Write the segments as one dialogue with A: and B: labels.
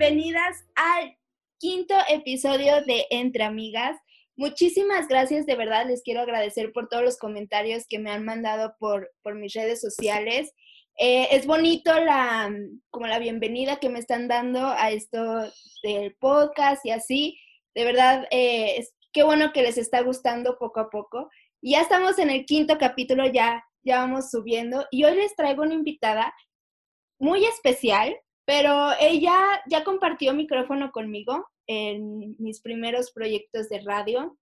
A: bienvenidas al quinto episodio de Entre Amigas. Muchísimas gracias, de verdad les quiero agradecer por todos los comentarios que me han mandado por, por mis redes sociales. Eh, es bonito la, como la bienvenida que me están dando a esto del podcast y así. De verdad, eh, es, qué bueno que les está gustando poco a poco. Y ya estamos en el quinto capítulo, ya, ya vamos subiendo. Y hoy les traigo una invitada muy especial, pero ella ya compartió micrófono conmigo en mis primeros proyectos de radio,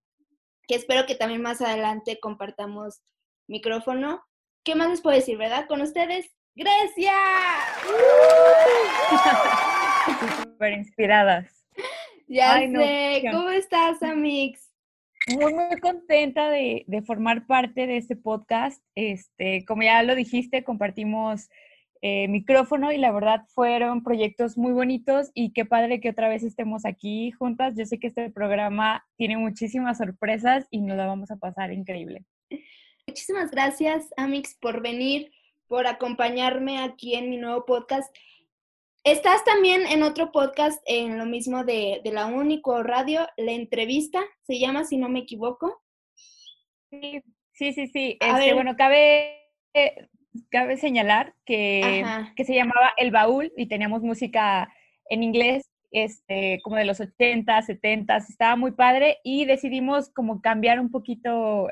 A: que espero que también más adelante compartamos micrófono. ¿Qué más les puedo decir, verdad? Con ustedes, Grecia.
B: Súper inspiradas.
A: Ya sé. ¿Cómo estás, Amix?
B: Muy, muy contenta de, de, formar parte de este podcast. Este, como ya lo dijiste, compartimos eh, micrófono y la verdad fueron proyectos muy bonitos y qué padre que otra vez estemos aquí juntas. Yo sé que este programa tiene muchísimas sorpresas y nos la vamos a pasar increíble.
A: Muchísimas gracias, Amix, por venir, por acompañarme aquí en mi nuevo podcast. Estás también en otro podcast, en lo mismo de, de la Único Radio, La Entrevista, se llama, si no me equivoco.
B: Sí, sí, sí. sí. Este, bueno, cabe cabe señalar que, que, se llamaba El Baúl y teníamos música en inglés, este, como de los 80, 70, estaba muy padre y decidimos como cambiar un poquito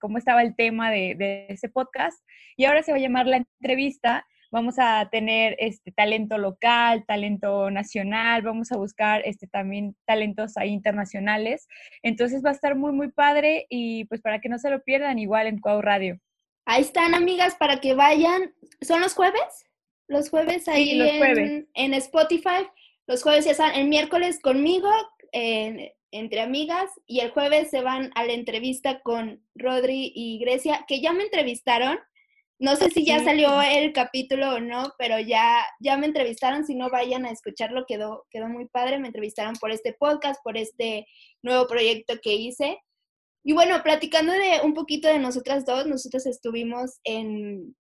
B: cómo estaba el tema de, de, ese podcast y ahora se va a llamar La Entrevista. Vamos a tener este talento local, talento nacional, vamos a buscar este también talentos ahí internacionales. Entonces va a estar muy muy padre y pues para que no se lo pierdan igual en Cuau Radio.
A: Ahí están, amigas, para que vayan. ¿Son los jueves? Los jueves ahí en, Spotify. Los jueves ya están el miércoles conmigo, entre amigas, y el jueves se van a la entrevista con Rodri y Grecia, que ya me entrevistaron. No sé si ya salió el capítulo o no, pero ya, ya me entrevistaron. Si no, vayan a escucharlo. Quedó, quedó muy padre. Me entrevistaron por este podcast, por este nuevo proyecto que hice. Y bueno, platicando de un poquito de nosotras dos, nosotros estuvimos en,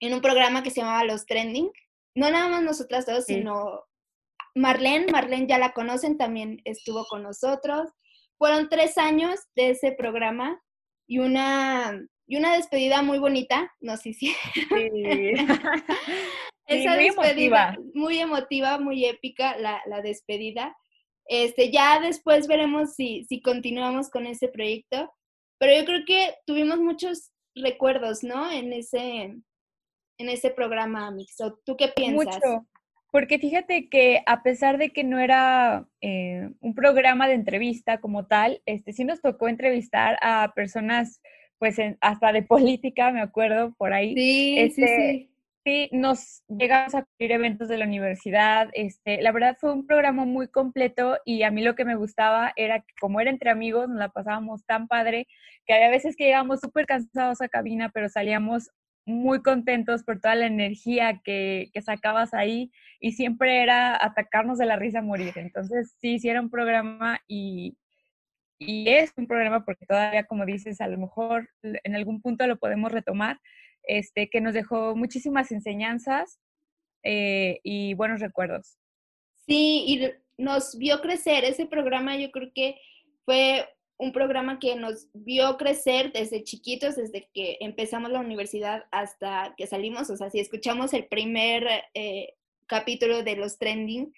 A: un programa que se llamaba Los Trending. No nada más nosotras dos, sino Marlene, Marlene ya la conocen, también estuvo con nosotros. Fueron tres años de ese programa y una, y una despedida muy bonita nos hicieron. Sí. Esa muy despedida emotiva. muy emotiva, muy épica la, la despedida. Este, ya después veremos si, si continuamos con ese proyecto, pero yo creo que tuvimos muchos recuerdos, ¿no? En ese, en ese programa, Mixo. ¿Tú qué piensas?
B: Mucho, porque fíjate que a pesar de que no era eh, un programa de entrevista como tal, este, sí nos tocó entrevistar a personas, pues hasta de política, me acuerdo, por ahí.
A: Sí, sí,
B: este,
A: sí
B: Sí, nos llegamos a cubrir eventos de la universidad. Este, la verdad fue un programa muy completo y a mí lo que me gustaba era que como era entre amigos, nos la pasábamos tan padre que había veces que llegábamos súper cansados a cabina, pero salíamos muy contentos por toda la energía que, que, sacabas ahí y siempre era atacarnos de la risa a morir. Entonces, sí, sí era un programa y, y es un programa porque todavía, como dices, a lo mejor en algún punto lo podemos retomar, este, que nos dejó muchísimas enseñanzas eh, y buenos recuerdos.
A: Sí, y nos vio crecer. Ese programa yo creo que fue un programa que nos vio crecer desde chiquitos, desde que empezamos la universidad hasta que salimos. O sea, si escuchamos el primer eh, capítulo de los trending,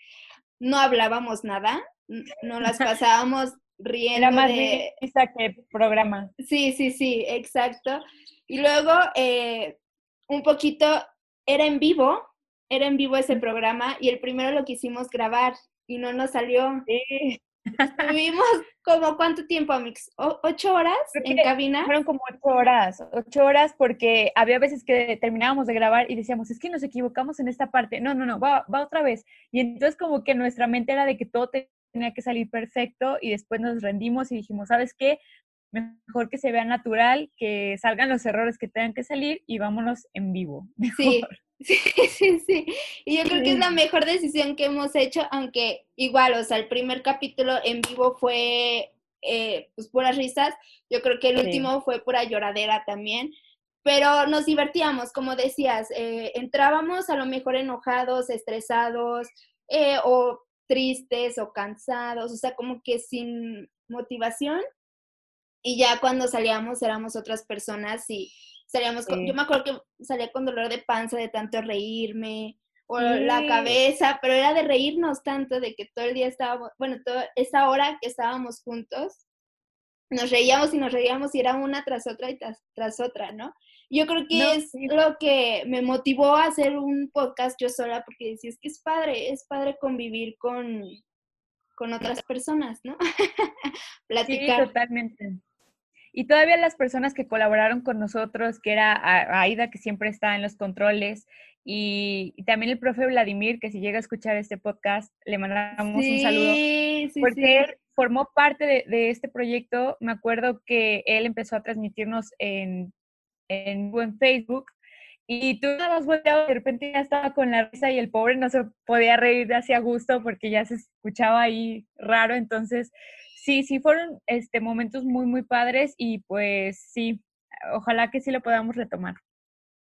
A: no hablábamos nada, no las pasábamos riendo.
B: Era más de... que programa.
A: Sí, sí, sí, exacto. Y luego, eh, un poquito, era en vivo, era en vivo ese programa y el primero lo quisimos grabar y no nos salió. Sí. Estuvimos como cuánto tiempo, Amix? ¿Ocho horas en cabina?
B: Fueron como ocho horas, ocho horas porque había veces que terminábamos de grabar y decíamos, es que nos equivocamos en esta parte. No, no, no, va, va otra vez. Y entonces como que nuestra mente era de que todo tenía que salir perfecto y después nos rendimos y dijimos, ¿sabes qué? mejor que se vea natural, que salgan los errores que tengan que salir y vámonos en vivo.
A: Sí, sí, sí, sí. Y yo creo que es la mejor decisión que hemos hecho, aunque igual, o sea, el primer capítulo en vivo fue eh, pues puras risas, yo creo que el último fue pura lloradera también, pero nos divertíamos, como decías, eh, entrábamos a lo mejor enojados, estresados, eh, o tristes o cansados, o sea, como que sin motivación. Y ya cuando salíamos éramos otras personas y salíamos con, yo me acuerdo que salía con dolor de panza de tanto reírme o la cabeza, pero era de reírnos tanto de que todo el día estábamos, bueno, toda esa hora que estábamos juntos, nos reíamos y nos reíamos y era una tras otra y tras, otra, ¿no? Yo creo que es lo que me motivó a hacer un podcast yo sola, porque decía, es que es padre, es padre convivir con, con otras personas, ¿no?
B: Platicar. Sí, totalmente. Y todavía las personas que colaboraron con nosotros, que era Aida, que siempre está en los controles, y, también el profe Vladimir, que si llega a escuchar este podcast, le mandamos un saludo. Sí, porque formó parte de, este proyecto. Me acuerdo que él empezó a transmitirnos en, en, Facebook y tú nada más volteabas, de repente ya estaba con la risa y el pobre no se podía reír de a gusto porque ya se escuchaba ahí raro. Entonces, sí, sí fueron este, momentos muy, muy padres y pues sí, ojalá que sí lo podamos retomar.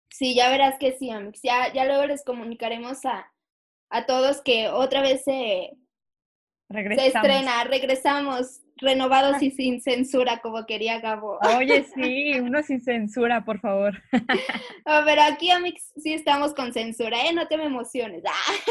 A: Sí, ya verás que sí. Ya, ya luego les comunicaremos a, a todos que otra vez se, se estrena, regresamos renovados y sin censura, como quería Gabo.
B: Oye, sí, uno sin censura, por favor.
A: pero aquí, Amix, sí estamos con censura, ¿eh? No te me emociones.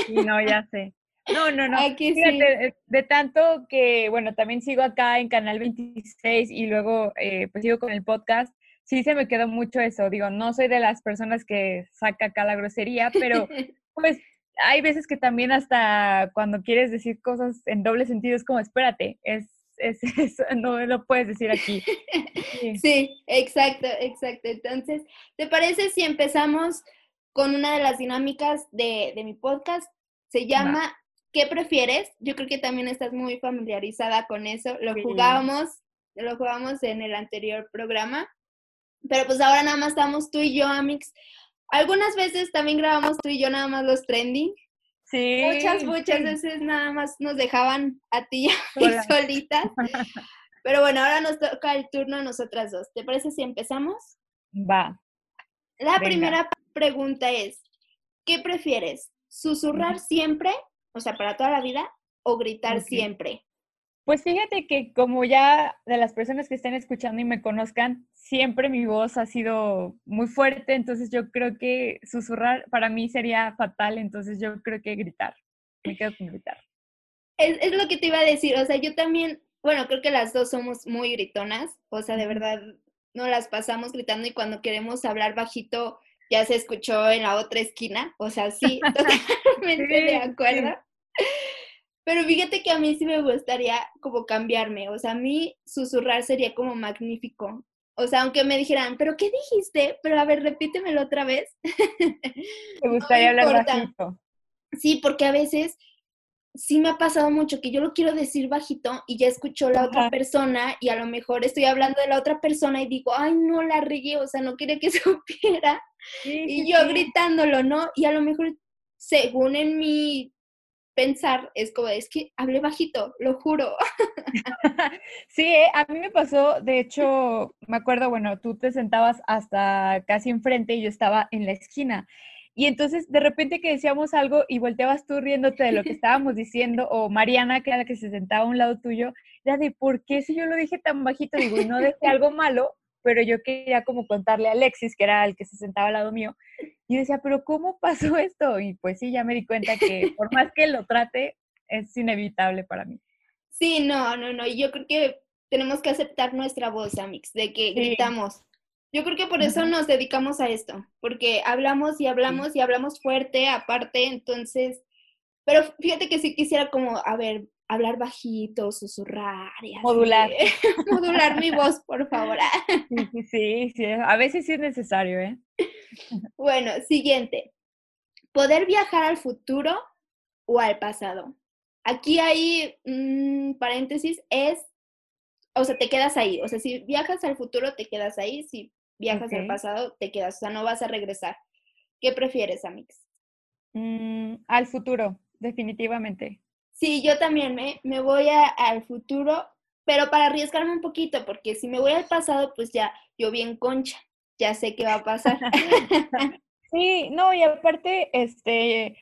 B: no, ya sé. No, no, no. Aquí Fíjate, eh, de tanto que, bueno, también sigo acá en Canal 26 y luego eh, pues sigo con el podcast sí se me quedó mucho eso. Digo, no soy de las personas que saca acá la grosería, pero pues hay veces que también hasta cuando quieres decir cosas en doble sentido es como, espérate, es, es, no lo puedes decir aquí.
A: Sí. exacto, exacto. Entonces, ¿te parece si empezamos con una de las dinámicas de, mi podcast? Se llama ¿Qué prefieres? Yo creo que también estás muy familiarizada con eso. Lo jugamos, lo jugamos en el anterior programa. Pero pues ahora nada más estamos tú y yo, Amix. Algunas veces también grabamos tú y yo nada más los trending. Sí. Muchas, muchas veces nada más nos dejaban a ti y a solitas. Pero bueno, ahora nos toca el turno a nosotras dos. ¿Te parece si empezamos?
B: Va.
A: La primera pregunta es, ¿qué prefieres? ¿Susurrar siempre, o sea, para toda la vida, o gritar siempre?
B: Pues fíjate que como ya de las personas que estén escuchando y me conozcan, siempre mi voz ha sido muy fuerte, entonces yo creo que susurrar para mí sería fatal, entonces yo creo que gritar. Me quedo con gritar.
A: Es, es lo que te iba a decir, o sea, yo también, bueno, creo que las dos somos muy gritonas, o sea, de verdad no las pasamos gritando y cuando queremos hablar bajito ya se escuchó en la otra esquina, o sea, sí, totalmente de acuerdo. Pero fíjate que a mí sí me gustaría como cambiarme, o sea, a mí susurrar sería como magnífico. O sea, aunque me dijeran, ¿pero qué dijiste? Pero a ver, repítemelo otra vez.
B: Me gustaría hablar bajito.
A: Sí, porque a veces sí me ha pasado mucho que yo lo quiero decir bajito y ya escuchó la otra persona y a lo mejor estoy hablando de la otra persona y digo, ay, no la regué, o sea, no quería que supiera. y yo gritándolo, ¿no? Y a lo mejor, según en mi pensar es como, es que hablé bajito, lo juro.
B: Sí, eh, a mí me pasó, de hecho, me acuerdo, bueno, tú te sentabas hasta casi enfrente y yo estaba en la esquina. Y entonces de repente que decíamos algo y volteabas tú riéndote de lo que estábamos diciendo, o Mariana, que era la que se sentaba a un lado tuyo, era de por qué si yo lo dije tan bajito, digo, y no dejé algo malo, pero yo quería como contarle a Alexis, que era el que se sentaba al lado mío, y decía, pero ¿cómo pasó esto? Y pues sí, ya me di cuenta que por más que lo trate, es inevitable para mí.
A: Sí, no, no, no, yo creo que tenemos que aceptar nuestra voz, Amix, de que gritamos. Yo creo que por eso nos dedicamos a esto, porque hablamos y hablamos y hablamos fuerte, aparte, entonces, pero fíjate que sí quisiera como, a ver, hablar bajito, susurrar y
B: Modular.
A: Modular mi voz, por favor.
B: sí, sí, a veces sí es necesario, ¿eh?
A: Bueno, siguiente. ¿Poder viajar al futuro o al pasado? Aquí hay un paréntesis, es, o sea, te quedas ahí. O sea, si viajas al futuro, te quedas ahí. Si viajas al pasado, te quedas. O sea, no vas a regresar. ¿Qué prefieres, Amix?
B: Mm, al futuro, definitivamente.
A: Sí, yo también me, me voy al futuro, pero para arriesgarme un poquito, porque si me voy al pasado, pues ya yo bien concha, ya sé qué va a pasar.
B: sí, no, y aparte, este,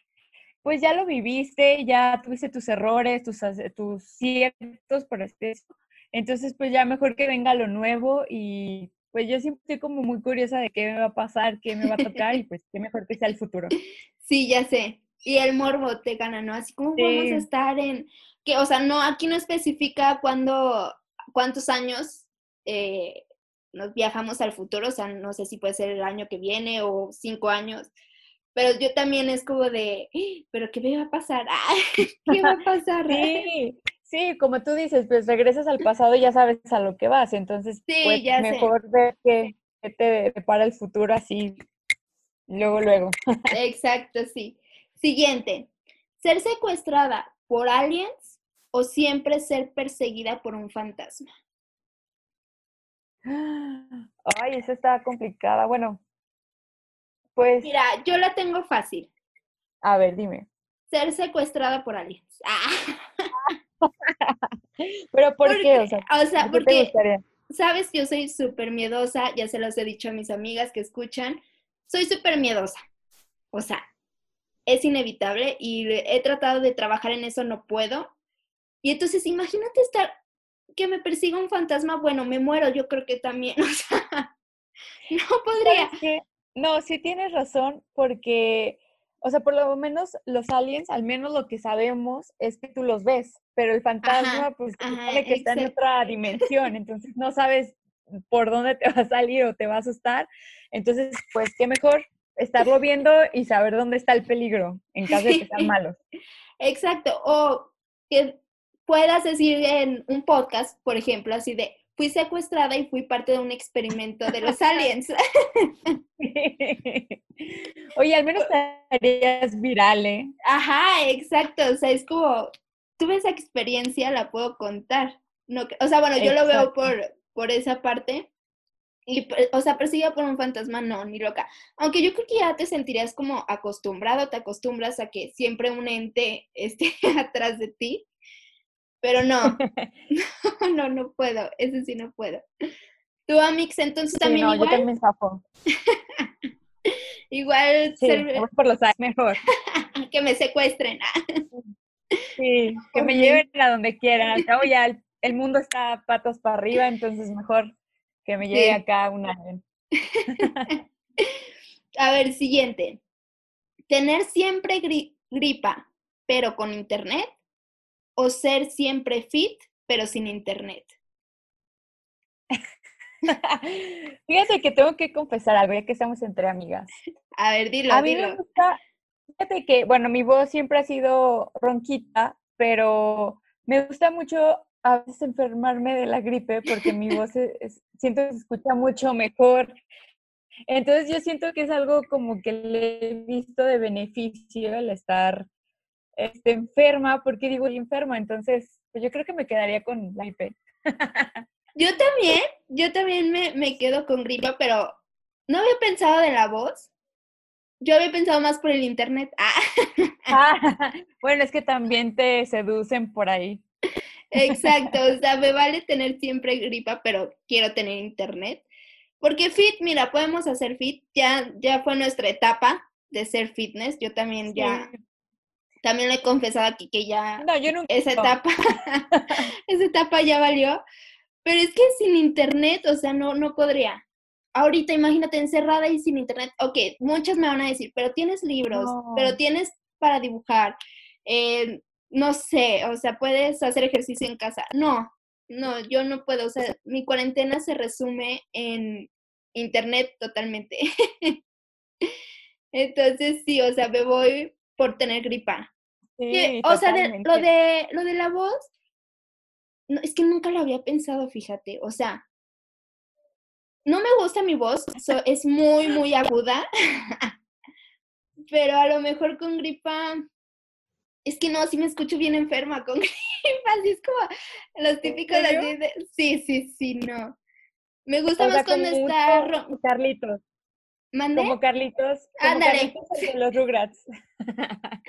B: pues ya lo viviste, ya tuviste tus errores, tus, tus ciertos, por decirlo. Entonces, pues ya mejor que venga lo nuevo y pues yo siempre estoy como muy curiosa de qué me va a pasar, qué me va a tocar y pues qué mejor que sea el futuro.
A: Sí, ya sé. Y el morbo te gana, ¿no? Así como vamos a estar en, que, o sea, no, aquí no especifica cuándo, cuántos años eh, nos viajamos al futuro, o sea, no sé si puede ser el año que viene o cinco años, pero yo también es como de, ¡Ah! pero ¿qué me va a pasar? ¿Qué va a pasar?
B: Sí, sí, como tú dices, pues regresas al pasado y ya sabes a lo que vas, entonces sí, pues, ya mejor ver qué, te depara el futuro así, luego, luego.
A: Exacto, sí. Siguiente, ser secuestrada por aliens o siempre ser perseguida por un fantasma.
B: Ay, esa está complicada. Bueno, pues.
A: Mira, yo la tengo fácil.
B: A ver, dime.
A: Ser secuestrada por aliens.
B: Ah. Pero ¿por qué? O
A: sea, porque, sabes, yo soy súper miedosa, ya se los he dicho a mis amigas que escuchan, soy súper miedosa. O sea, es inevitable y he tratado de trabajar en eso, no puedo. Y entonces imagínate estar que me persiga un fantasma, bueno, me muero, yo creo que también, o sea, no podría.
B: No, sí tienes razón, porque, o sea, por lo menos los aliens, al menos lo que sabemos es que tú los ves, pero el fantasma, pues, sabe que está en otra dimensión, entonces no sabes por dónde te va a salir o te va a asustar. Entonces, pues, qué mejor estarlo viendo y saber dónde está el peligro en caso de que sean malos.
A: Exacto, o que puedas decir en un podcast, por ejemplo, así de, fui secuestrada y fui parte de un experimento de los aliens.
B: Oye, al menos estarías viral, ¿eh?
A: Ajá, exacto. O sea, es como, tuve esa experiencia, la puedo contar. No, o sea, bueno, yo lo veo por, por esa parte. Y, o sea, persiga por un fantasma, no, ni loca. Aunque yo creo que ya te sentirías como acostumbrado, te acostumbras a que siempre un ente esté atrás de ti. Pero no, no, no, puedo, eso sí no puedo. Tú, Amix, entonces también
B: no,
A: igual.
B: yo también zafo.
A: igual
B: sí, por los años, mejor.
A: que me secuestren.
B: sí, que me lleven a donde quieran. Al cabo ya el, mundo está patas para arriba, entonces mejor que me lleve acá una.
A: a ver, siguiente. Tener siempre gripa, pero con internet o ser siempre fit, pero sin internet?
B: Fíjate que tengo que confesar algo, ya que estamos entre amigas.
A: A ver, dilo.
B: A mí me gusta, fíjate que, bueno, mi voz siempre ha sido ronquita, pero me gusta mucho a veces enfermarme de la gripe porque mi voz siento que se escucha mucho mejor. Entonces yo siento que es algo como que le he visto de beneficio el estar este, enferma, porque digo enferma, entonces pues yo creo que me quedaría con la IP.
A: yo también, yo también me, me quedo con gripa, pero no había pensado de la voz. Yo había pensado más por el internet.
B: Ah. bueno, es que también te seducen por ahí.
A: Exacto, o sea, me vale tener siempre gripa, pero quiero tener internet. Porque fit, mira, podemos hacer fit, ya, ya fue nuestra etapa de ser fitness, yo también ya también le he confesado aquí que ya
B: no, yo nunca
A: esa etapa, esa etapa ya valió. Pero es que sin internet, o sea, no, no podría. Ahorita imagínate encerrada y sin internet. Ok, muchas me van a decir, pero tienes libros, pero tienes para dibujar. Eh, no sé, o sea, puedes hacer ejercicio en casa. No, no, yo no puedo. O sea, mi cuarentena se resume en internet totalmente. Entonces, sí, o sea, me voy por tener gripa o sea, lo, de, lo de la voz, no, es que nunca lo había pensado, fíjate. O sea, no me gusta mi voz, es muy, muy aguda, pero a lo mejor con gripa, es que no, sí me escucho bien enferma con gripa, así es como los típicos así de, sí, sí, sí, no. Me gusta más cuando está...
B: Carlitos.
A: ¿Mande?
B: Como Carlitos. Como Carlitos de los Rugrats.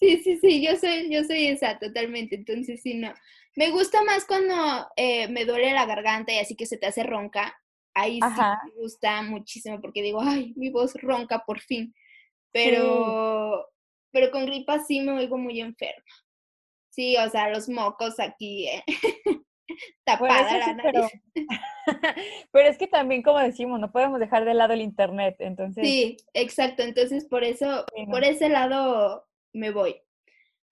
A: Sí, sí, sí, yo soy, yo soy esa totalmente, entonces sí, no. Me gusta más cuando eh, me duele la garganta y así que se te hace ronca. Ahí sí me gusta muchísimo porque digo, ay, mi voz ronca por fin. Pero pero con gripa sí me oigo muy enferma. Sí, o sea, los mocos aquí, ¿eh? tapada la nariz.
B: Pero, pero, es que también, como decimos, no podemos dejar de lado el internet, entonces.
A: Sí, exacto, entonces por eso, por ese lado me voy.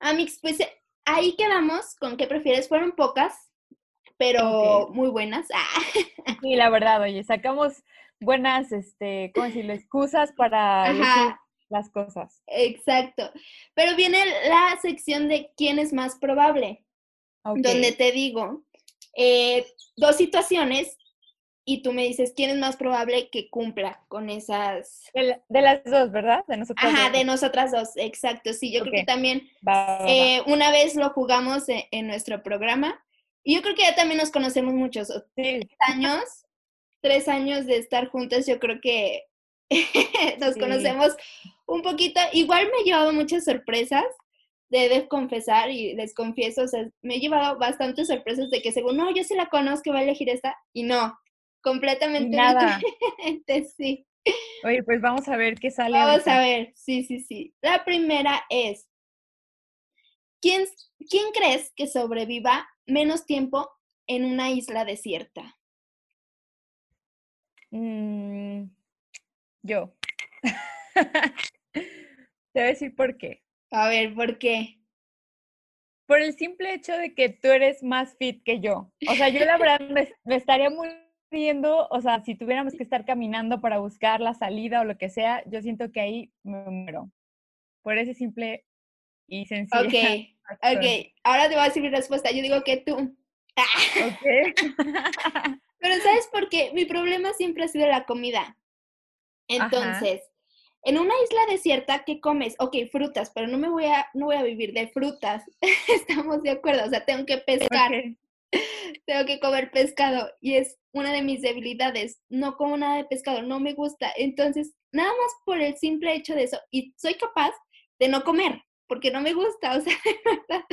A: Amix, pues eh, ahí quedamos con qué prefieres. Fueron pocas, pero muy buenas.
B: Ah. Sí, la verdad, oye, sacamos buenas, este, ¿cómo decirlo? Excusas para decir las cosas.
A: Exacto. Pero viene la sección de quién es más probable, donde te digo eh, dos situaciones y tú me dices quién es más probable que cumpla con esas.
B: De, las dos, ¿verdad? De nosotras
A: Ajá, de nosotras dos, exacto. Sí, yo creo que también eh, una vez lo jugamos en, en, nuestro programa y yo creo que ya también nos conocemos muchos. Tres años, tres años de estar juntas, yo creo que nos conocemos un poquito. Igual me he llevado muchas sorpresas, de, confesar y les confieso, o sea, me he llevado bastantes sorpresas de que según, no, yo sí la conozco, va a elegir esta, y no, completamente
B: nada.
A: sí.
B: Oye, pues vamos a ver qué sale.
A: Vamos a ver, sí, sí, sí. La primera es, ¿quién, ¿quién crees que sobreviva menos tiempo en una isla desierta?
B: Mm, yo. Te voy a decir por qué.
A: A ver, ¿por qué?
B: Por el simple hecho de que tú eres más fit que yo. O sea, yo la verdad me, estaría muriendo, o sea, si tuviéramos que estar caminando para buscar la salida o lo que sea, yo siento que ahí me muero. Por ese simple y sencillo.
A: Ok, ok. Ahora te voy a decir mi respuesta. Yo digo que tú.
B: Ok.
A: Pero ¿sabes por qué? Mi problema siempre ha sido la comida. Entonces, en una isla desierta, ¿qué comes? Ok, frutas, pero no me voy a, no voy a vivir de frutas. Estamos de acuerdo, o sea, tengo que pescar. tengo que comer pescado y es una de mis debilidades. No como nada de pescado, no me gusta. Entonces, nada más por el simple hecho de eso, y soy capaz de no comer, porque no me gusta, o sea,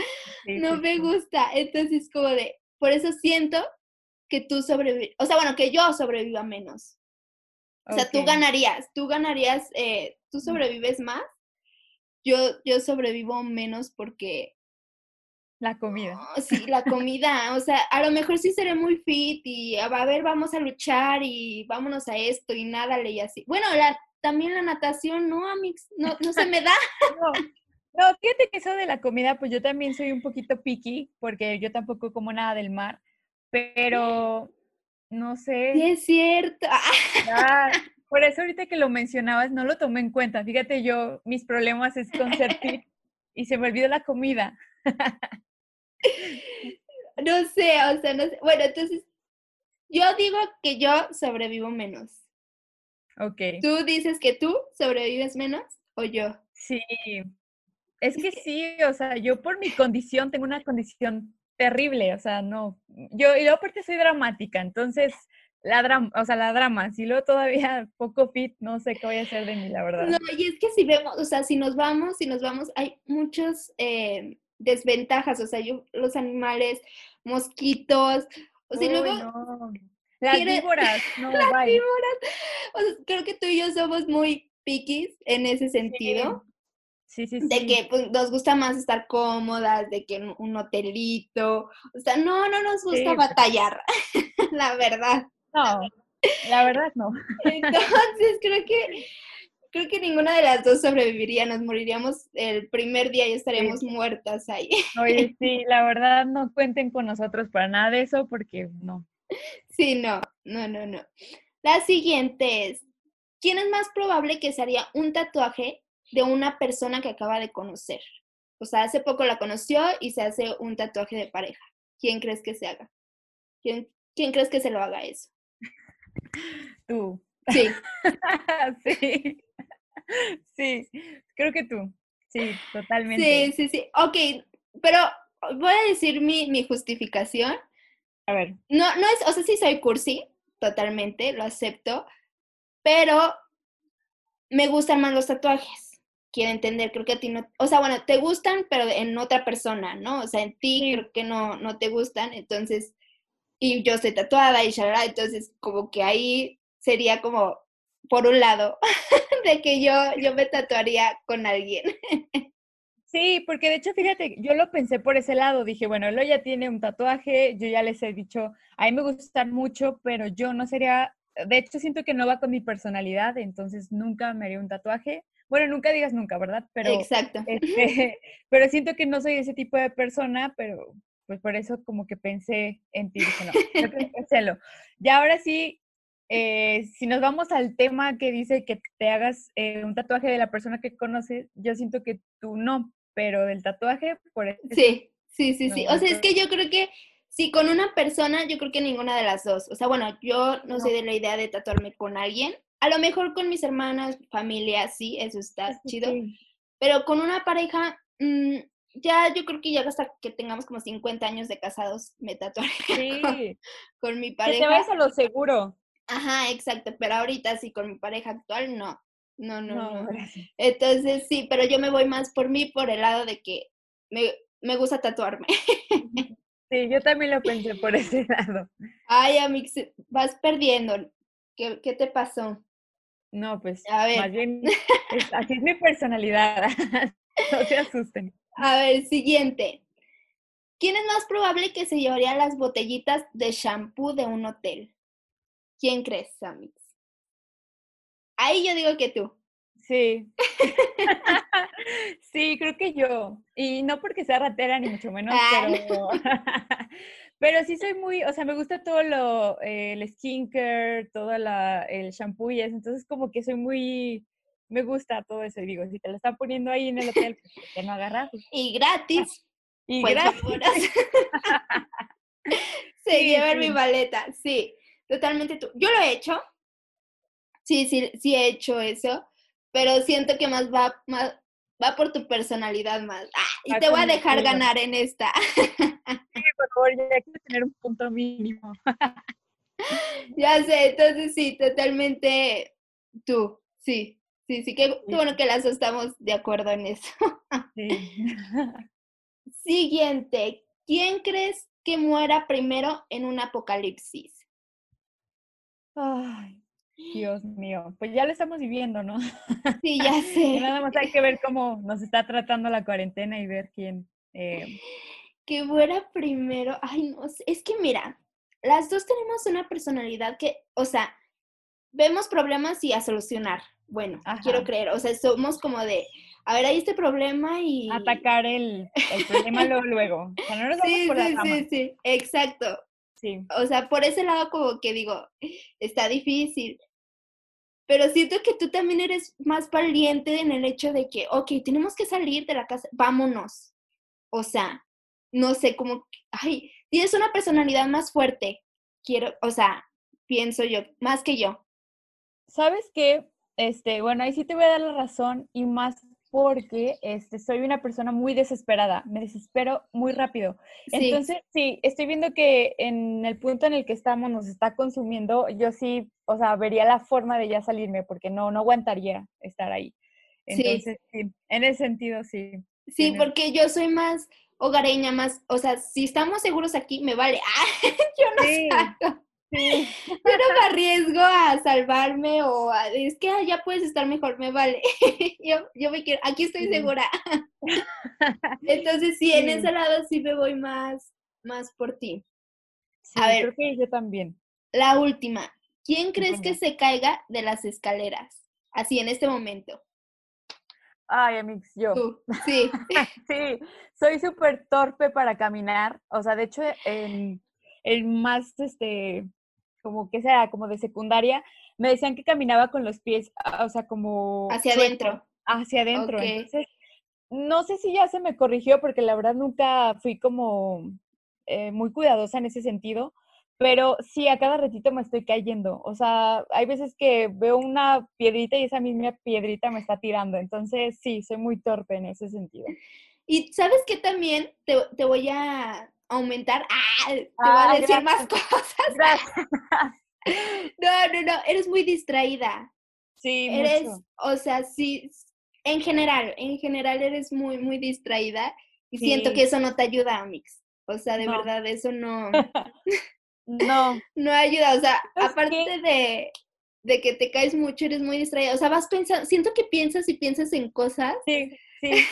A: no me gusta. Entonces, como de, por eso siento que tú sobrevives, o sea, bueno, que yo sobreviva menos. O sea, tú ganarías, tú ganarías, eh, tú sobrevives más. Yo, yo sobrevivo menos porque...
B: La comida.
A: sí, la comida. O sea, a lo mejor sí seré muy fit y a ver, vamos a luchar y vámonos a esto y nada, y así. Bueno, la, también la natación, ¿no, Amix? No, no se me da.
B: no. No, fíjate que eso de la comida, pues yo también soy un poquito picky, porque yo tampoco como nada del mar, pero no sé.
A: Sí, es cierto.
B: por eso ahorita que lo mencionabas no lo tomé en cuenta. Fíjate, yo, mis problemas es con ser y se me olvidó la comida.
A: no sé, o sea, no sé. Bueno, entonces, yo digo que yo sobrevivo menos.
B: Ok.
A: ¿Tú dices que tú sobrevives menos o yo?
B: Sí. Es que sí, o sea, yo por mi condición tengo una condición terrible, o sea, no. Yo, y luego aparte soy dramática, entonces, la drama, o sea, la drama, si luego todavía poco fit, no sé qué voy a hacer de mí, la verdad.
A: No, y es que si vemos, o sea, si nos vamos, si nos vamos, hay muchas eh, desventajas, o sea, yo, los animales, mosquitos, o sea, luego...
B: No. Las víboras, no,
A: Las víboras. O sea, creo que tú y yo somos muy piquis en ese sentido.
B: Sí, sí,
A: de que pues, nos gusta más estar cómodas, de que un hotelito, o sea, no, no nos gusta batallar, la verdad.
B: No, la verdad no.
A: Entonces creo que creo que ninguna de las dos sobreviviría, nos moriríamos el primer día y estaríamos muertas ahí.
B: Oye, sí, la verdad no cuenten con nosotros para nada de eso porque no.
A: Sí, no, no, no, no. La siguiente es, ¿quién es más probable que se haría un tatuaje de una persona que acaba de conocer. O sea, hace poco la conoció y se hace un tatuaje de pareja. ¿Quién crees que se haga? ¿Quién, quién crees que se lo haga eso?
B: Tú.
A: Sí.
B: sí. Sí, creo que tú. Sí, totalmente.
A: Sí, sí, sí. Ok, pero voy a decir mi, mi justificación.
B: A ver.
A: No, no es, o sea, sí soy cursi, totalmente, lo acepto, pero me gustan más los tatuajes quiero entender, creo que a ti no, o sea, bueno, te gustan, pero en otra persona, ¿no? O sea, en ti creo que no, no te gustan, entonces, y yo estoy tatuada y shalala, entonces como que ahí sería como, por un lado, de que yo, yo me tatuaría con alguien.
B: Sí, porque de hecho, fíjate, yo lo pensé por ese lado. Dije, bueno, él ya tiene un tatuaje, yo ya les he dicho, a mí me gustan mucho, pero yo no sería, de hecho, siento que no va con mi personalidad, entonces nunca me haría un tatuaje. Bueno, nunca digas nunca, ¿verdad?
A: Pero, Exacto.
B: Este, pero siento que no soy ese tipo de persona, pero pues por eso como que pensé en ti. Dije, no, yo. Y ahora sí, eh, si nos vamos al tema que dice que te hagas eh, un tatuaje de la persona que conoces, yo siento que tú no, pero del tatuaje, por eso.
A: Sí, sí, sí, sí. O sea, es que yo creo que si con una persona, yo creo que ninguna de las dos. O sea, bueno, yo no, soy de la idea de tatuarme con alguien. A lo mejor con mis hermanas, familia, sí, eso está chido. Pero con una pareja, mm, ya yo creo que ya hasta que tengamos como 50 años de casados, me tatuaré sí. con, mi pareja.
B: Que te vayas a lo seguro.
A: Ajá, exacto. Pero ahorita sí, con mi pareja actual, no. No, no, no. Entonces sí, pero yo me voy más por mí, por el lado de que me, me gusta tatuarme.
B: Sí, yo también lo pensé por ese lado.
A: Ay, Amix, vas perdiendo. ¿Qué, qué te pasó?
B: No, pues a ver. más bien, así es mi personalidad. no se asusten.
A: A ver, siguiente. ¿Quién es más probable que se llevaría las botellitas de shampoo de un hotel? ¿Quién crees, Amix? Ahí yo digo que tú.
B: Sí. sí, creo que yo. Y no porque sea ratera, ni mucho menos, ah, pero... pero sí soy muy, o sea, me gusta todo lo, eh, el skincare, todo la, el shampoo y eso. Entonces, como que soy muy, me gusta todo eso. Y digo, si te lo están poniendo ahí en el hotel, pues que no agarras.
A: Y gratis.
B: Y pues, gratis.
A: se lleva mi maleta, sí, totalmente tú. Yo lo he hecho, sí, sí, sí he hecho eso, pero siento que más va, más, va por tu personalidad más. Ah, y te voy a dejar ganar en esta.
B: Sí, por favor, ya hay que tener un punto mínimo.
A: Ya sé, entonces sí, totalmente tú, sí, sí, sí, qué, bueno que las estamos de acuerdo en eso. Sí. Siguiente, ¿quién crees que muera primero en un apocalipsis?
B: Ay, Dios mío, pues ya lo estamos viviendo, ¿no?
A: Sí, ya sé.
B: Nada más hay que ver cómo nos está tratando la cuarentena y ver quién. Eh...
A: Que muera primero. Ay, no. Es que mira, las dos tenemos una personalidad que, o sea, vemos problemas y a solucionar. Bueno, quiero creer. O sea, somos como de, a ver, hay este problema y...
B: Atacar el, el problema luego, luego. O sea, no nos vamos
A: sí,
B: por
A: sí, sí, sí, exacto. O sea, por ese lado como que digo, está difícil. Pero siento que tú también eres más valiente en el hecho de que, ok, tenemos que salir de la casa, vámonos. O sea, no sé, como, ay, tienes una personalidad más fuerte. Quiero, o sea, pienso yo, más que yo.
B: ¿Sabes qué? Este, bueno, ahí sí te voy a dar la razón y más porque este, soy una persona muy desesperada, me desespero muy rápido. Entonces, sí, estoy viendo que en el punto en el que estamos nos está consumiendo, yo sí, o sea, vería la forma de ya salirme porque no, no aguantaría estar ahí. Entonces, sí, en ese sentido, sí.
A: Sí, porque yo soy más hogareña, más, o sea, si estamos seguros aquí, me vale. Ah, yo no sí. Sí. Pero me arriesgo a salvarme o a, es que ya puedes estar mejor, me vale. yo, yo me quiero, aquí estoy segura. Entonces sí, en ese lado sí me voy más, más por ti.
B: a ver, creo que yo también.
A: La última. ¿Quién crees que se caiga de las escaleras? Así en este momento.
B: Ay, Amix, yo.
A: Sí.
B: sí, soy súper torpe para caminar. O sea, de hecho, en el más, este, como que sea, como de secundaria, me decían que caminaba con los pies, ah, o sea, como...
A: Hacia adentro.
B: Hacia adentro. Entonces, no sé si ya se me corrigió porque la verdad nunca fui como eh, muy cuidadosa en ese sentido, pero sí, a cada ratito me estoy cayendo. O sea, hay veces que veo una piedrita y esa misma piedrita me está tirando. Entonces, sí, soy muy torpe en ese sentido.
A: Y sabes que también te, te voy a aumentar. ¡Ah! Te voy a decir más cosas. No, no, no, eres muy distraída.
B: Sí,
A: eres, o sea, sí, en general, en general eres muy, muy distraída y siento que eso no te ayuda, Amix. O sea, de verdad, eso no.
B: no.
A: No ayuda, o sea, aparte de, de que te caes mucho, eres muy distraída. O sea, vas pensando, siento que piensas y piensas en cosas.
B: Sí, sí.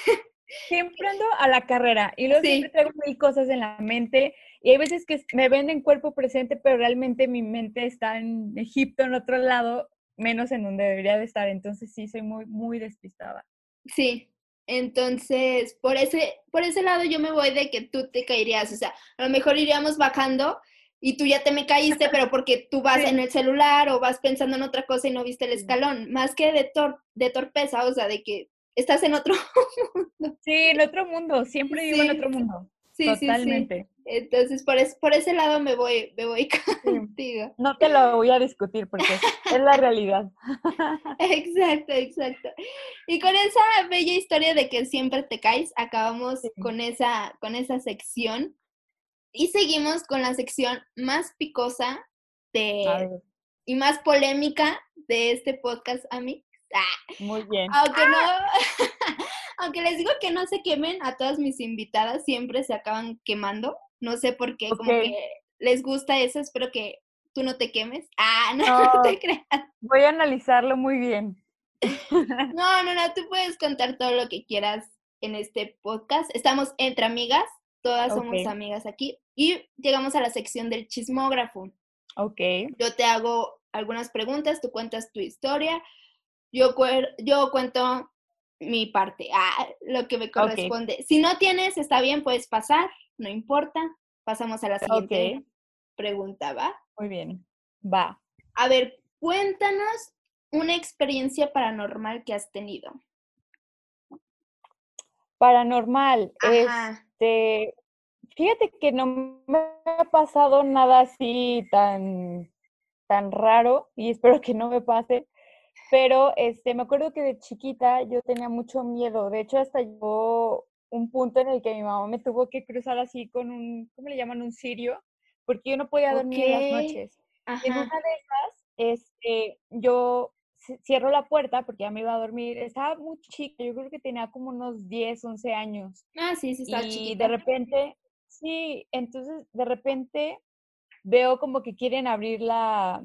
B: Siempre ando a la carrera y luego siempre traigo mil cosas en la mente y hay veces que me ven en cuerpo presente, pero realmente mi mente está en Egipto, en otro lado, menos en donde debería de estar. Entonces sí, soy muy, muy despistada.
A: Sí, entonces por ese, por ese lado yo me voy de que tú te caerías, o sea, a lo mejor iríamos bajando y tú ya te me caíste, pero porque tú vas en el celular o vas pensando en otra cosa y no viste el escalón, más que de, de torpeza, o sea, de que estás en otro
B: mundo. Sí, en otro mundo, siempre vivo en otro mundo. Sí, Totalmente.
A: Sí, Entonces, por, por ese lado me voy, me voy contigo.
B: No te lo voy a discutir porque es la realidad.
A: Exacto, exacto. Y con esa bella historia de que siempre te caes, acabamos con, esa, con esa sección. Y seguimos con la sección más picosa de, y más polémica de este podcast, a mí.
B: Ah, Muy bien.
A: Aunque no, aunque les digo que no se quemen, a todas mis invitadas siempre se acaban quemando. No sé por qué, como que les gusta eso, espero que tú no te quemes. Ah, no, no, te creas.
B: Voy a analizarlo muy bien.
A: No, no, no, tú puedes contar todo lo que quieras en este podcast. Estamos entre amigas, todas somos amigas aquí. Y llegamos a la sección del chismógrafo.
B: Ok.
A: Yo te hago algunas preguntas, tú cuentas tu historia yo, yo cuento mi parte, ah, lo que me corresponde. Si no tienes, está bien, puedes pasar, no importa. Pasamos a la siguiente pregunta, ¿va?
B: Muy bien, va.
A: A ver, cuéntanos una experiencia paranormal que has tenido.
B: Paranormal, este, fíjate que no me ha pasado nada así tan, tan raro y espero que no me pase, pero este, me acuerdo que de chiquita yo tenía mucho miedo. De hecho, hasta llegó un punto en el que mi mamá me tuvo que cruzar así con un, ¿cómo le llaman? Un cirio, porque yo no podía dormir en las noches. En una de esas, este, yo cierro la puerta porque ya me iba a dormir. Estaba muy chica, yo creo que tenía como unos 10, 11 años.
A: Ah, sí, sí, está
B: Y de repente, sí, entonces de repente veo como que quieren abrir la,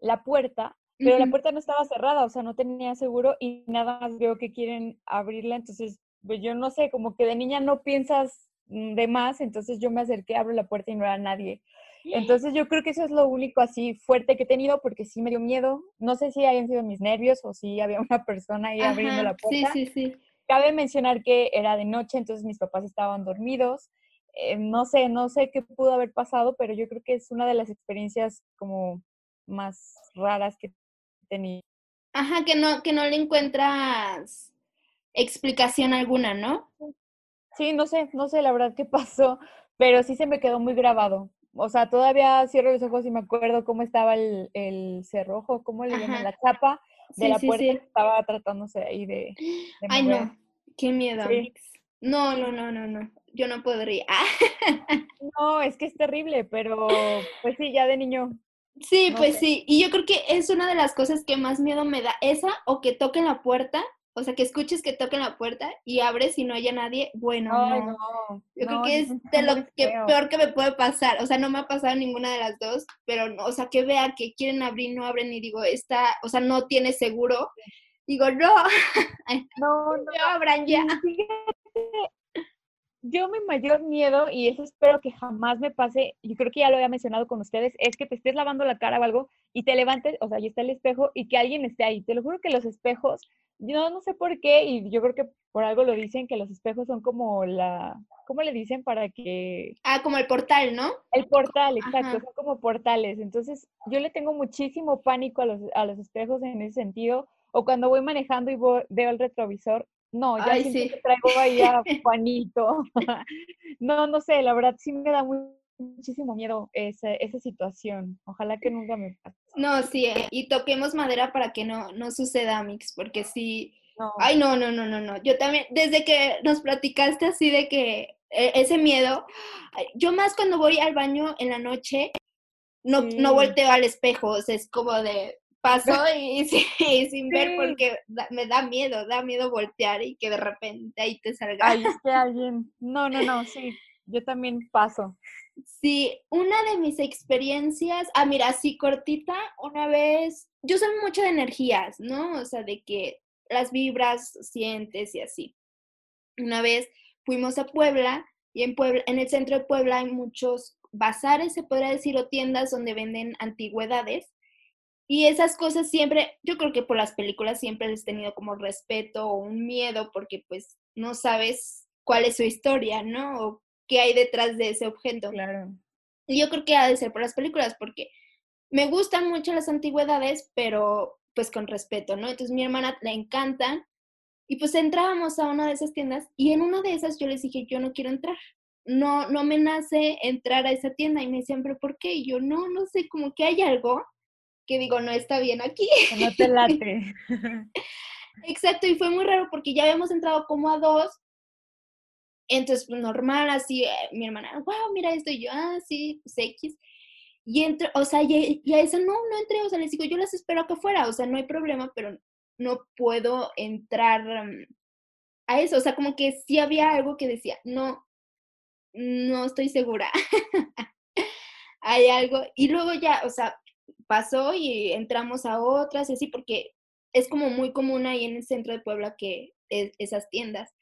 B: la puerta pero la puerta no estaba cerrada, o sea, no tenía seguro y nada más veo que quieren abrirla, entonces, pues yo no sé, como que de niña no piensas mm, de más, entonces yo me acerqué, abro la puerta y no era nadie. Entonces yo creo que eso es lo único así fuerte que he tenido porque sí me dio miedo. No sé si hayan sido mis nervios o si había una persona ahí abriendo la puerta.
A: Sí, sí, sí.
B: Cabe mencionar que era de noche, entonces mis papás estaban dormidos. Eh, no sé, no sé qué pudo haber pasado, pero yo creo que es una de las experiencias como más raras que tenía.
A: Ajá, que no, que no le encuentras explicación alguna, ¿no?
B: Sí, no sé, no sé la verdad qué pasó, pero sí se me quedó muy grabado. O sea, todavía cierro los ojos y me acuerdo cómo estaba el, el cerrojo, cómo le llaman la chapa de la puerta estaba tratándose ahí de,
A: Ay, no, qué miedo. No, no, no, no, no. Yo no podría.
B: no, es que es terrible, pero pues sí, ya de niño
A: Sí, pues sí. Y yo creo que es una de las cosas que más miedo me da. Esa o que toquen la puerta. O sea, que escuches que toquen la puerta y abres y no haya nadie. Bueno, no. Yo creo que es de lo que peor que me puede pasar. O sea, no me ha pasado ninguna de las dos, pero, o sea, que vea que quieren abrir, no abren y digo, esta, o sea, no tiene seguro. Digo, no,
B: no, no,
A: abran ya
B: yo mi mayor miedo, y eso espero que jamás me pase, yo creo que ya lo había mencionado con ustedes, es que te estés lavando la cara o algo y te levantes, o sea, y está el espejo y que alguien esté ahí. Te lo juro que los espejos, yo no sé por qué, y yo creo que por algo lo dicen, que los espejos son como la, ¿cómo le dicen para que?
A: Ah, como el portal, ¿no?
B: El portal, exacto, son como portales. Entonces, yo le tengo muchísimo pánico a los, a los espejos en ese sentido. O cuando voy manejando y veo el retrovisor, no, ya sí. traigo ahí a Juanito. no, no sé, la verdad sí me da muchísimo miedo esa, esa situación. Ojalá que nunca me pase.
A: No, sí, eh, y toquemos madera para que no, no suceda, Mix, porque sí. Ay, no, no, no, no, no. Yo también, desde que nos platicaste así de que e, ese miedo, yo más cuando voy al baño en la noche, no, no volteo al espejo, o sea, es como de, pasó y, sin ver porque me da miedo, da miedo voltear y que de repente ahí te salga.
B: Ahí esté alguien. No, no, no, sí, yo también paso.
A: Sí, una de mis experiencias, ah, mira, así cortita, una vez, yo soy mucho de energías, ¿no? O sea, de que las vibras sientes y así. una vez fuimos a Puebla y en Puebla, en el centro de Puebla hay muchos bazares, se podría decir, o tiendas donde venden antigüedades. Y esas cosas siempre, yo creo que por las películas siempre les he tenido como respeto o un miedo porque pues no sabes cuál es su historia, ¿no? O qué hay detrás de ese objeto.
B: Claro.
A: Y yo creo que ha de ser por las películas porque me gustan mucho las antigüedades, pero pues con respeto, ¿no? Entonces mi hermana le encantan y pues entrábamos a una de esas tiendas y en una de esas yo les dije, yo no quiero entrar. No, no me nace entrar a esa tienda. Y me decían, ¿pero por qué? Y yo, no, no sé, como que hay algo que digo, no está bien aquí.
B: No te late.
A: Exacto, y fue muy raro porque ya habíamos entrado como a dos. Entonces, pues, normal, así, eh, mi hermana, wow, mira esto, y yo, ah, sí, pues X. Y entro, o sea, y, y a esa no, no entré, o sea, les digo, yo las espero que fuera, o sea, no hay problema, pero no puedo entrar mm, a eso. O sea, como que sí había algo que decía, no, no estoy segura. Hay algo. Y luego ya, o sea, pasó y entramos a otras y así, porque es como muy común ahí en el centro de Puebla que esas tiendas.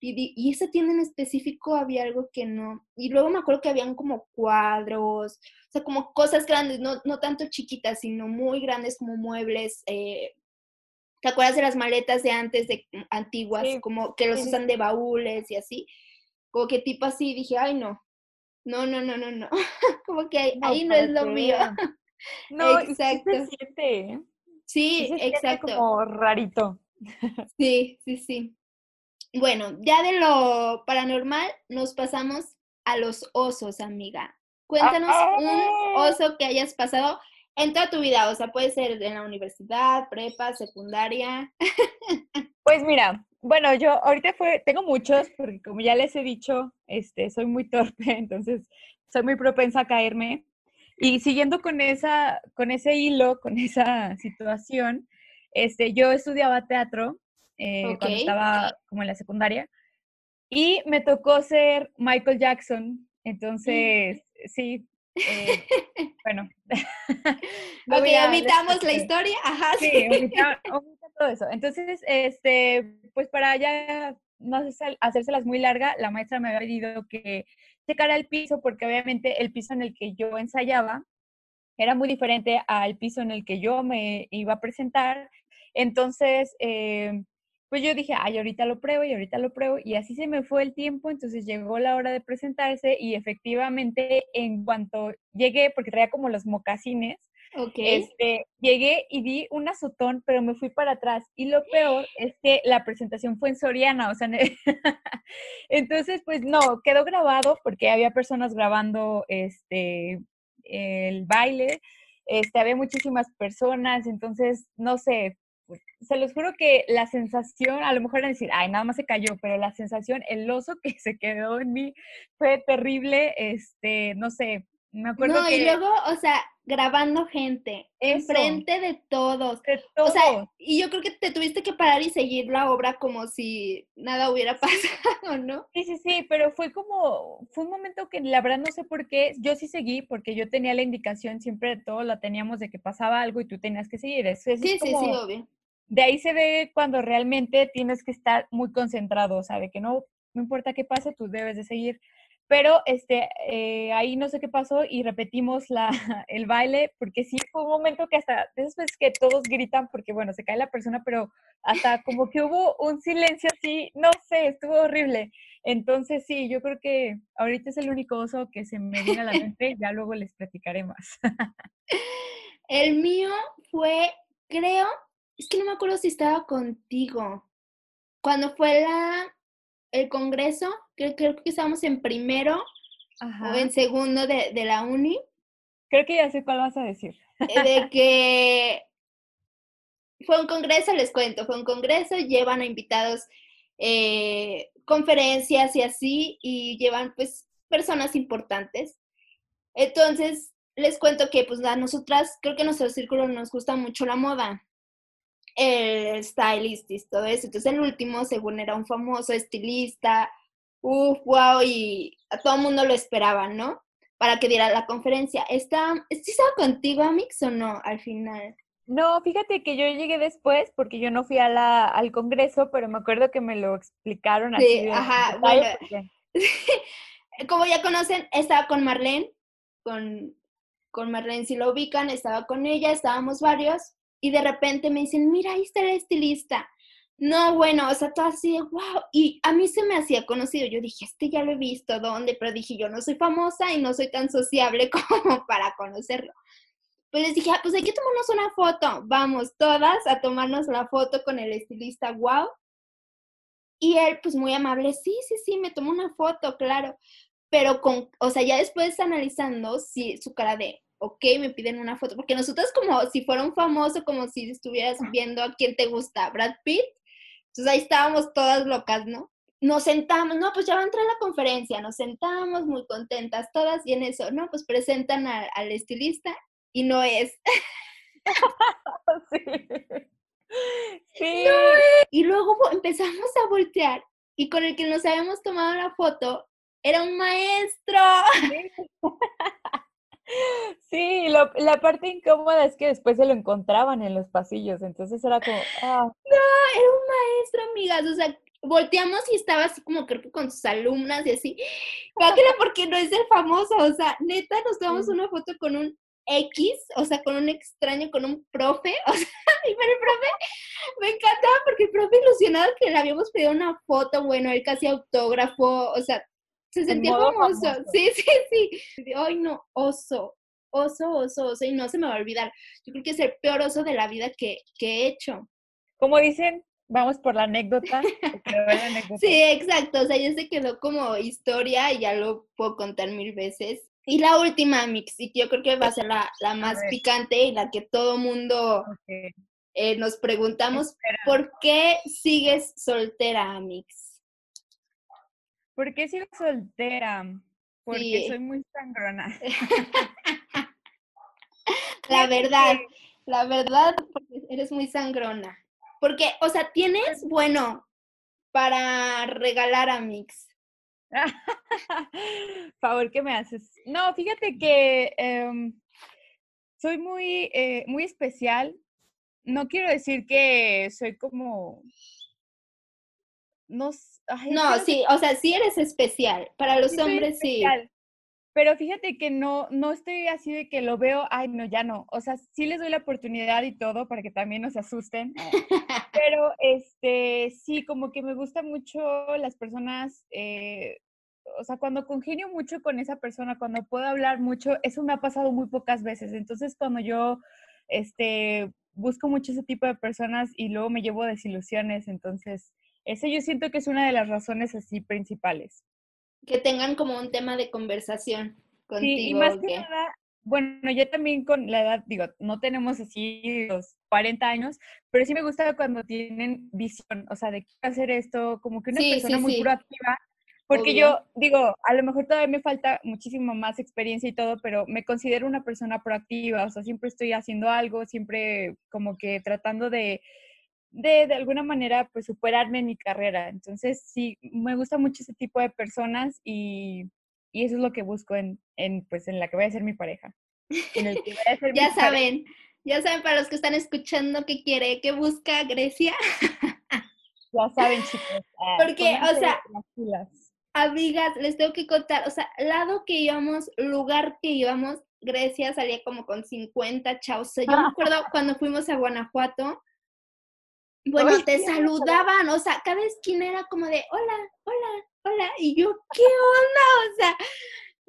A: Y, y, esa tienda en específico había algo que no. Y luego me acuerdo que habían como cuadros, o sea, como cosas grandes, no, no tanto chiquitas, sino muy grandes como muebles, eh, ¿Te acuerdas de las maletas de antes, de mm, antiguas, como que los usan de baúles y así? Como que tipo así, dije, ay, no, no, no, no, no, no, como que ahí no, es lo mío.
B: No, exacto. Se siente, ¿eh?
A: Sí, exacto.
B: como rarito.
A: Sí, sí, sí. Bueno, ya de lo paranormal nos pasamos a los osos, amiga. Cuéntanos un ¡Ah! oso que hayas pasado en toda tu vida, o sea, puede ser en la universidad, prepa, secundaria.
B: Pues mira, bueno, yo ahorita fue, tengo muchos, porque como ya les he dicho, este, soy muy torpe, entonces soy muy propensa a caerme. Y siguiendo con esa, con ese hilo, con esa situación, este, yo estudiaba teatro eh, cuando estaba como en la secundaria y me tocó ser Michael Jackson. Mm. Entonces, sí, eh, bueno.
A: ok, omitamos la historia. Ajá.
B: Sí, omita, todo eso. Entonces, este, pues para ya no hacérselas muy larga, la maestra me había pedido que checara el piso, porque obviamente el piso en el que yo ensayaba era muy diferente al piso en el que yo me iba a presentar. Entonces, eh, pues yo dije, ay, ahorita lo pruebo y ahorita lo pruebo. Y así se me fue el tiempo, entonces llegó la hora de presentarse y efectivamente en cuanto llegué, porque traía como los mocasines, este, llegué y di un azotón, pero me fui para atrás. Y lo peor es que la presentación fue en Soriana, o sea, entonces pues no, quedó grabado porque había personas grabando este, el baile. Este, había muchísimas personas, entonces, no sé, se los juro que la sensación, a lo mejor era decir, ay, nada más se cayó, pero la sensación, el oso que se quedó en mí fue terrible, este, no sé, me acuerdo
A: no,
B: y
A: luego, o sea, grabando gente, enfrente de todos.
B: De todos.
A: O sea, y yo creo que te tuviste que parar y seguir la obra como si nada hubiera pasado, ¿no?
B: Sí, sí, sí, pero fue como, fue un momento que la verdad no sé por qué, yo sí seguí porque yo tenía la indicación siempre de todo, la teníamos de que pasaba algo y tú tenías que seguir. Eso
A: sí, sí, sí, obvio
B: de ahí se ve cuando realmente tienes que estar muy concentrado, o sea, de que no, no importa qué pase, tú debes de seguir. Pero este, eh, ahí no sé qué pasó y repetimos la, el baile, porque sí fue un momento que hasta, después que todos gritan, porque bueno, se cae la persona, pero hasta como que hubo un silencio así, no sé, estuvo horrible. Entonces sí, yo creo que ahorita es el único oso que se me viene a la mente, ya luego les platicaré más.
A: El mío fue, creo, es que no me acuerdo si estaba contigo. Cuando fue la, el congreso, creo, creo que estábamos en primero o en segundo de, de, la uni.
B: Creo que ya sé cuál vas a decir.
A: Eh, de que fue un congreso, les cuento, fue un congreso, llevan a invitados eh, conferencias y así, y llevan pues personas importantes. Entonces, les cuento que pues a nosotras, creo que a nuestro círculo nos gusta mucho la moda el stylist y todo eso. Entonces el último, según era un famoso estilista, uff, wow, y a todo el mundo lo esperaba, ¿no? Para que diera la conferencia. ¿Está, ¿Sí estaba contigo, Amix, o no, al final?
B: No, fíjate que yo llegué después porque yo no fui a la, al congreso, pero me acuerdo que me lo explicaron así.
A: Sí, ajá, bueno. Como ya conocen, estaba con Marlene, con, con Marlene, si lo ubican, estaba con ella, estábamos varios, y de repente me dicen, mira, ahí está el estilista. No, bueno, o sea, todo así de wow. Y a mí se me hacía conocido. Yo dije, este ya lo he visto, ¿dónde? Pero dije, yo no soy famosa y no soy tan sociable como para conocerlo. Pues les dije, ah, pues hay que tomarnos una foto. Vamos todas a tomarnos la foto con el estilista, wow. Y él, pues muy amable, sí, sí, sí, me tomó una foto, claro. Pero con, o sea, ya después analizando, sí, su cara de, ok, me piden una foto, porque nosotros como si fuera un famoso, como si estuvieras viendo a quién te gusta, Brad Pitt, entonces ahí estábamos todas locas, ¿no? Nos sentamos, no, pues ya va a entrar la conferencia, nos sentamos muy contentas todas y en eso, no, pues presentan al estilista y no es. sí. sí. Y luego empezamos a voltear y con el que nos habíamos tomado la foto era un maestro.
B: Sí, la parte incómoda es que después se lo encontraban en los pasillos, entonces era como... Ah.
A: No, era un maestro, amigas, o sea, volteamos y estaba así como creo que con sus alumnas y así. Páquela porque no es el famoso, o sea, neta, nos tomamos una foto con un X, o sea, con un extraño, con un profe, o sea, y pero el profe me encantaba porque el profe ilusionado que le habíamos pedido una foto, bueno, él casi autógrafo, o sea, se sentía famoso. Sí, sí, sí. Ay, no, oso, oso, oso, oso, y no se me va a olvidar. Yo creo que es el peor oso de la vida que, que he hecho.
B: Como dicen, vamos por la anécdota,
A: Sí, exacto. O sea, ya se quedó como historia y ya lo puedo contar mil veces. Y la última, Mix, y yo creo que va a ser la, la más picante y la que todo mundo eh, nos preguntamos, ¿por qué sigues soltera, Mix?
B: ¿Por qué sigo soltera? Porque soy muy sangrona.
A: la verdad, la verdad, porque eres muy sangrona. Porque, o sea, tienes, bueno, para regalar a Mix.
B: Favor, ¿qué me haces? No, fíjate que em, soy muy, eh, muy especial. No quiero decir que soy como no,
A: no sí, o sea, sí eres especial. Para los hombres sí.
B: Pero fíjate que no, no estoy así de que lo veo, ay, no, ya no. O sea, sí les doy la oportunidad y todo para que también no se asusten. Pero este, sí, como que me gusta mucho las personas, eh, o sea, cuando congenio mucho con esa persona, cuando puedo hablar mucho, eso me ha pasado muy pocas veces. Entonces, cuando yo, este, busco mucho ese tipo de personas y luego me llevo desilusiones, entonces ese yo siento que es una de las razones así principales.
A: Que tengan como un tema de conversación contigo. Sí, y más que nada,
B: bueno, yo también con la edad, digo, no tenemos así los 40 años, pero sí me gusta cuando tienen visión, o sea, de qué hacer esto, como que una persona muy proactiva. Porque yo digo, a lo mejor todavía me falta muchísimo más experiencia y todo, pero me considero una persona proactiva, o sea, siempre estoy haciendo algo, siempre como que tratando de, de, de alguna manera, pues superarme en mi carrera. Entonces, sí, me gusta mucho ese tipo de personas y, y eso es lo que busco en, en, pues, en la que voy a ser mi pareja.
A: ya saben, ya saben para los que están escuchando qué quiere, qué busca Grecia.
B: ya saben, chicos.
A: Ah, Porque, o sea, amigas, les tengo que contar, o sea, lado que íbamos, lugar que íbamos, Grecia salía como con 50 chavos. yo me acuerdo cuando fuimos a Guanajuato, bueno, te saludaban, o sea, cada esquina era como de, hola, hola, hola, y yo, ¿qué onda? O sea,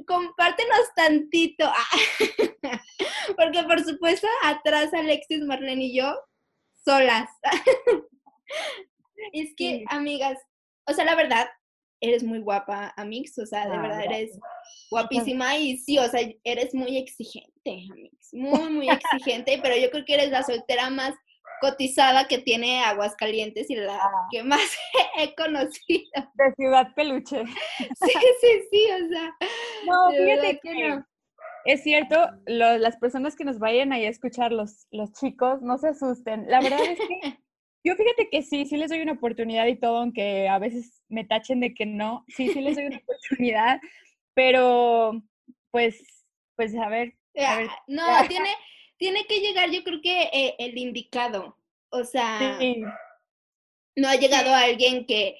A: compártenos tantito. Porque por supuesto, atrás Alexis, Marlene y yo, solas. es que, amigas, o sea, la verdad, eres muy guapa, Amix, o sea, de ah, verdad eres guapísima y sí, o sea, eres muy exigente, Amix, muy, muy exigente, pero yo creo que eres la soltera más cotizada que tiene Aguascalientes y la ah. que más he conocido.
B: De Ciudad Peluche.
A: Sí, sí, sí, o sea.
B: No, fíjate que, no. Es cierto, las personas que nos vayan ahí a escuchar, los, los chicos, no se asusten. La verdad es que yo fíjate que sí, sí les doy una oportunidad y todo, aunque a veces me tachen de que no. Sí, sí les doy una oportunidad, pero pues, pues a ver.
A: no, tiene, tiene que llegar, yo creo que eh, el indicado. O sea, no ha llegado alguien que,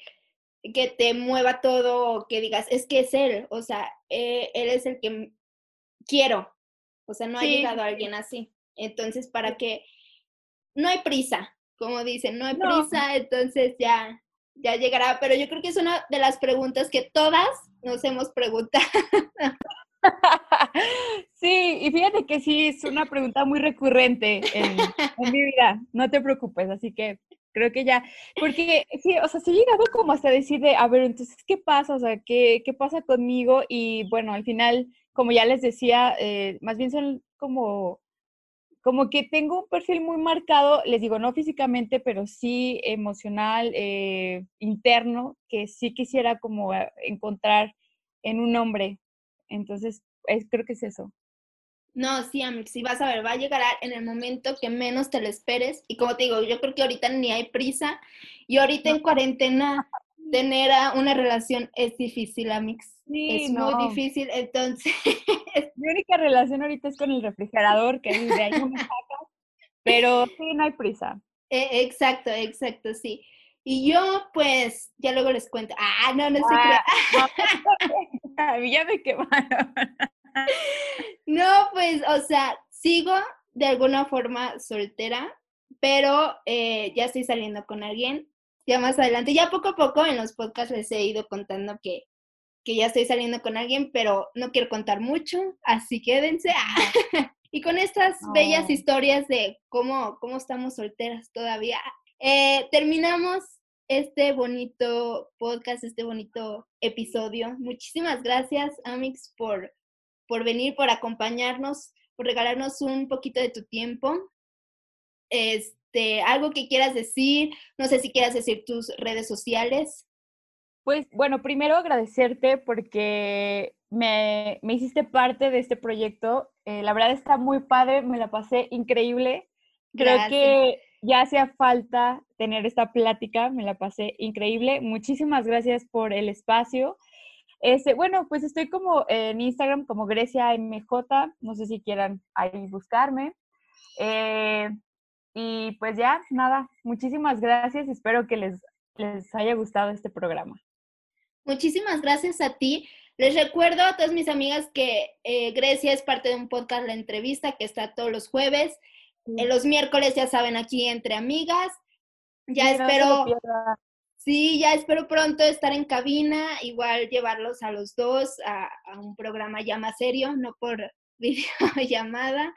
A: que te mueva todo o que digas, es que es él. O sea, eh, él es el que quiero. O sea, no ha llegado alguien así. Entonces, para que no hay prisa, como dicen, no hay prisa, entonces ya, ya llegará. Pero yo creo que es una de las preguntas que todas nos hemos preguntado.
B: Sí, y fíjate que sí, es una pregunta muy recurrente en, mi vida, no te preocupes, así que creo que ya, porque sí, o sea, sí he llegado como hasta decir de, a ver, entonces, ¿qué pasa? O sea, ¿qué, qué pasa conmigo? Y bueno, al final, como ya les decía, eh, más bien son como, como que tengo un perfil muy marcado, les digo, no físicamente, pero sí emocional, eh, interno, que sí quisiera como eh, encontrar en un hombre. Entonces, creo que es eso.
A: No, sí, Amix, sí vas a ver, va a llegar en el momento que menos te lo esperes. Y como te digo, yo creo que ahorita ni hay prisa. Y ahorita en cuarentena tener una relación es difícil, Amix. Sí, es muy difícil, entonces...
B: Mi única relación ahorita es con el refrigerador, que de ahí no me saca, pero sí, no hay prisa.
A: E, exacto, exacto, sí. Y yo, pues, ya luego les cuento. Ah, no, no
B: ya me quemaron.
A: no, pues, o sea, sigo de alguna forma soltera, pero eh, ya estoy saliendo con alguien. Ya más adelante, ya poco a poco en los podcasts les he ido contando que, que ya estoy saliendo con alguien, pero no quiero contar mucho, así quédense. y con estas bellas historias de cómo, cómo estamos solteras todavía, eh, terminamos este bonito podcast, este bonito episodio. Muchísimas gracias, Amix, por, por venir, por acompañarnos, por regalarnos un poquito de tu tiempo. Este, algo que quieras decir, no sé si quieras decir tus redes sociales.
B: Pues bueno, primero agradecerte porque me, me hiciste parte de este proyecto. Eh, la verdad está muy padre, me la pasé increíble. Creo que ya hacía falta tener esta plática, me la pasé increíble. Muchísimas gracias por el espacio. Este, bueno, pues estoy como en Instagram como Grecia MJ, no sé si quieran ahí buscarme. Eh, y pues ya, nada, muchísimas gracias, espero que les, les haya gustado este programa.
A: Muchísimas gracias a ti. Les recuerdo a todas mis amigas que eh, Grecia es parte de un podcast La Entrevista que está todos los jueves. En los miércoles, ya saben, aquí entre amigas. Ya espero. sí, ya espero pronto estar en cabina, igual llevarlos a los dos a, un programa ya más serio, no por videollamada.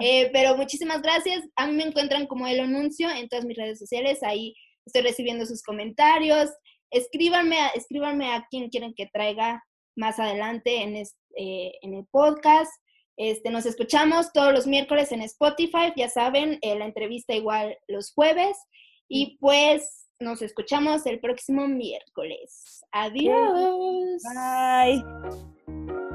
A: Eh, pero muchísimas gracias. A mí me encuentran como el anuncio en todas mis redes sociales. Ahí estoy recibiendo sus comentarios. Escríbanme, escríbanme a quien quieren que traiga más adelante en, eh, en el podcast. Este, nos escuchamos todos los miércoles en Spotify, ya saben, eh, la entrevista igual los jueves. Y pues nos escuchamos el próximo miércoles. Adiós.
B: Bye.